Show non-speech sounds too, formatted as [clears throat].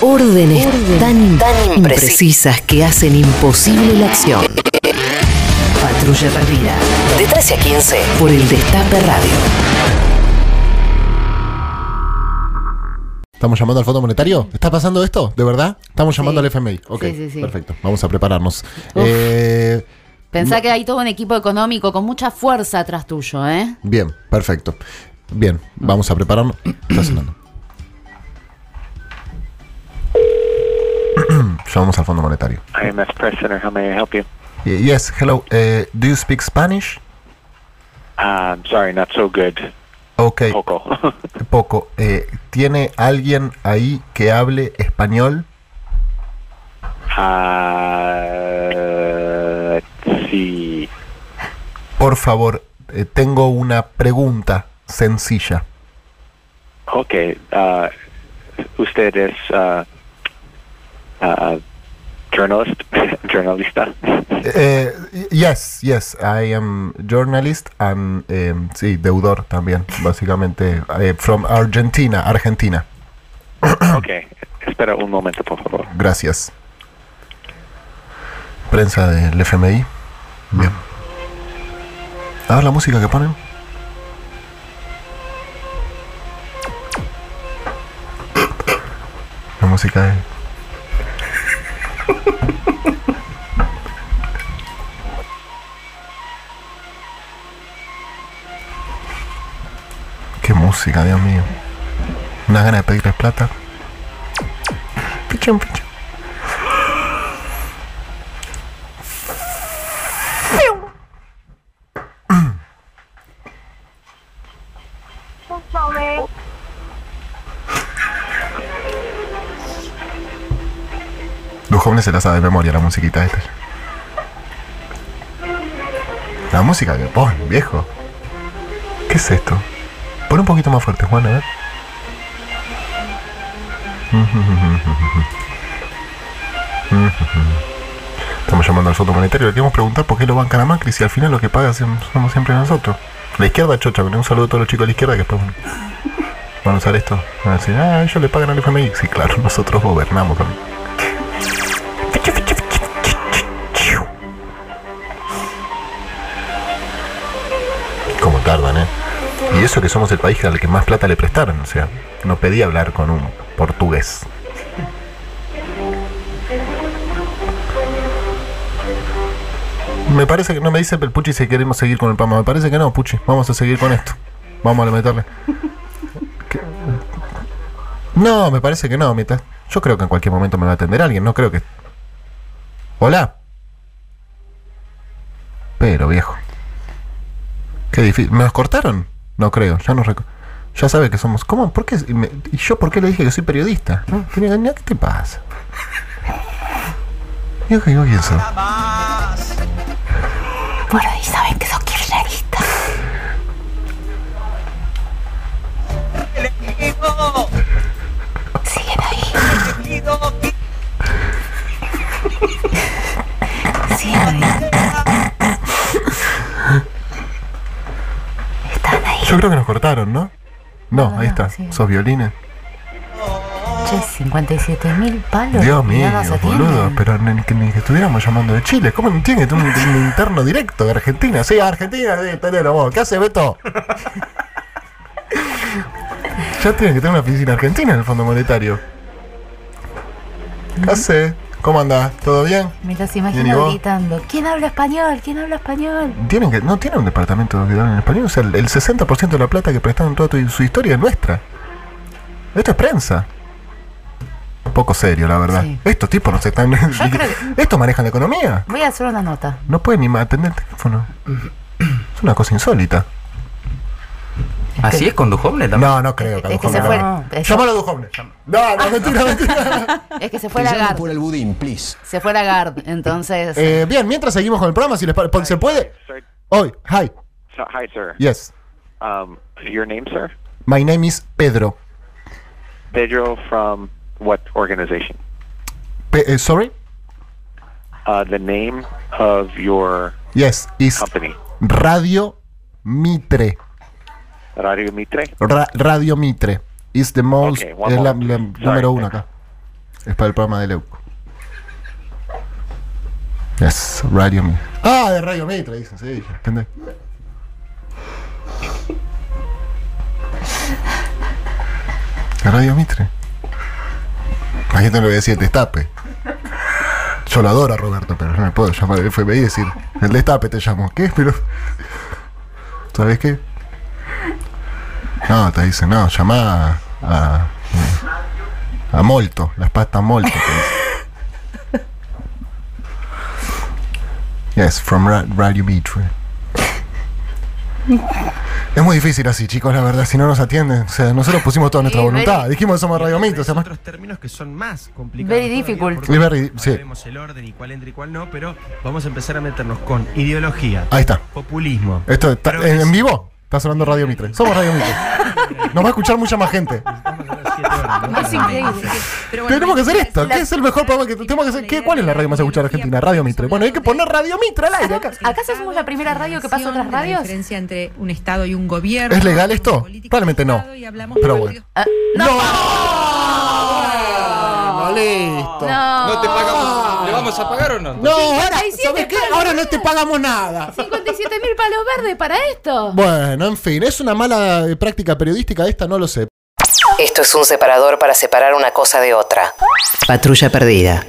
Órdenes, tan, tan imprecisas que hacen imposible la acción. Patrulla Perdida. De 13 a 15 por el Destape Radio. ¿Estamos llamando al Fondo Monetario? ¿Está pasando esto? ¿De verdad? Estamos llamando Sí. al FMI. Ok, Sí, sí, sí. perfecto. Vamos a prepararnos. Eh, Pensá que hay todo un equipo económico con mucha fuerza atrás tuyo, ¿eh? bien, perfecto. Bien, vamos a prepararnos. Está sonando. Llamamos al Fondo Monetario. IMS Press Center, how may I help you? Yes, hello. eh, do you speak Spanish? Uh, I'm sorry, not so good. Ok, Poco. [laughs] poco. Eh, ¿Tiene alguien ahí que hable español? uh, sí. Por favor, eh, tengo una pregunta sencilla. Ok. Usted es uh, journalist, [laughs] journalista. Eh, yes, yes, I am journalist and em, sí, deudor también, básicamente, eh, from Argentina, Argentina. [clears throat] ok. Espera un momento, por favor. Gracias. Prensa del FMI. Bien. A ver la música que ponen. La música de... [laughs] Qué música, Dios mío. Una gana de pedirles plata. Pichón, pichón. Los jóvenes se la sabe de memoria la musiquita esta. La música que ponen, viejo. ¿Qué es esto? Pon un poquito más fuerte, Juan, a ver. Estamos llamando al Fondo Monetario. Le queremos preguntar por qué lo bancan a Macri si al final lo que paga somos siempre nosotros. La izquierda chocha, un saludo a todos los chicos de la izquierda que después bueno, van a usar esto. Van a decir, ah, ellos le pagan al FMI. Sí, claro, [laughs] nosotros gobernamos. amigo. Eso que somos el país al que más plata le prestaron. O sea, no pedí hablar con un portugués. Me parece que no me dice el Puchi si queremos seguir con el Pama. Me parece que no, Puchi. Vamos a seguir con esto. Vamos a meterle. No, me parece que no. mitad. Yo creo que en cualquier momento me va a atender alguien. No creo que. Hola. Pero viejo. Qué difícil. ¿Me los cortaron? No creo. Ya no recu- Ya sabe que somos. ¿Cómo? ¿Por qué? ¿Y me- ¿Y yo por qué le dije que soy periodista? Que- ¿Qué te pasa? Yo que yo quién soy. Por ahí saben que sos creo que nos cortaron, ¿no? No, No, ahí está. sí. Sos violines. Che, 57 mil palos. Dios mío, boludo. Pero ni que, ni que estuviéramos llamando de Chile. ¿Cómo no tiene un, un interno directo de Argentina? Sí, Argentina, sí, tenelo vos. ¿Qué hace Beto? ya tienen que tener una oficina argentina en el Fondo Monetario. ¿Qué hace? ¿Cómo andás? ¿Todo bien? Me los Bien, ¿y imagino gritando. ¿Quién habla español? ¿Quién habla español? Tienen que, no tienen un departamento que hablan en español. O sea, el, el 60% de la plata que prestaron toda tu- su historia es nuestra. Esto es prensa. Poco serio, la verdad. Sí. Estos tipos no se están. que- [laughs] Estos manejan la economía. Voy a hacer una nota. No pueden ni atender el teléfono. Es una cosa insólita. ¿Así es con Dujovne también? No, no creo que Es que Duhovne se fue. no. Llámalo Duhovne. No, no, [laughs] mentira, mentira. Es que se fue Lagarde. por el budín, please. Se fue Lagarde. Entonces. Eh, bien, mientras seguimos con el programa, si les ¿se puede? Hoy, hi, So, hi, sir. yes. Um, your name, sir? My name is Pedro. Pedro from what organization? Pe- eh, sorry? Uh, the name of your Yes, is company. Radio Mitre. Radio Mitre? Ra- Radio Mitre. Is the most. Okay, es la, número uno acá. Es para el programa de Leuco. Yes, Radio Mitre. Ah, de Radio Mitre, dicen, sí, ¿entendés? De Radio Mitre. La gente no le voy a decir el destape. Yo lo adoro a Roberto, pero no me puedo llamar al FBI y decir, el destape te llamo. ¿Qué? Pero. ¿Sabes qué? No, te dice, no, llama a. a, a Molto, las pastas Molto. te dice. Yes, from Ra- Radio Mitre. Es muy difícil así, chicos, la verdad, si no nos atienden. O sea, nosotros pusimos toda nuestra voluntad. very- Dijimos que somos Radio Mitre, o sea, otros términos que son más complicados. Very difficult. very- no sí. sabemos el orden y cuál entra y cuál no, pero vamos a empezar a meternos con ideología, Ahí está. populismo. Esto está, en vivo está sonando Radio Mitre. Somos Radio Mitre. Nos va a escuchar mucha más gente. Es increíble. Pero bueno, Tenemos que hacer esto. ¿Qué es el mejor programa que tenemos que hacer? ¿Qué, ¿Cuál es la radio más escuchada de Argentina? Radio Mitre. Bueno, hay que poner Radio Mitre al aire acá. ¿Acaso somos la primera radio que pasa a otras La radios? diferencia entre un Estado y un gobierno. ¿Es legal esto? Probablemente no. Pero bueno. Ah, ¡No! No, listo. no. ¿No te pagamos? ¿Le vamos a pagar o no? No, ahora, 57 ¿sabes qué? Ahora no te pagamos nada. 57 mil palos verdes para esto. Bueno, en fin, ¿es una mala eh, práctica periodística esta? No lo sé. Esto es un separador para separar una cosa de otra. Patrulla perdida.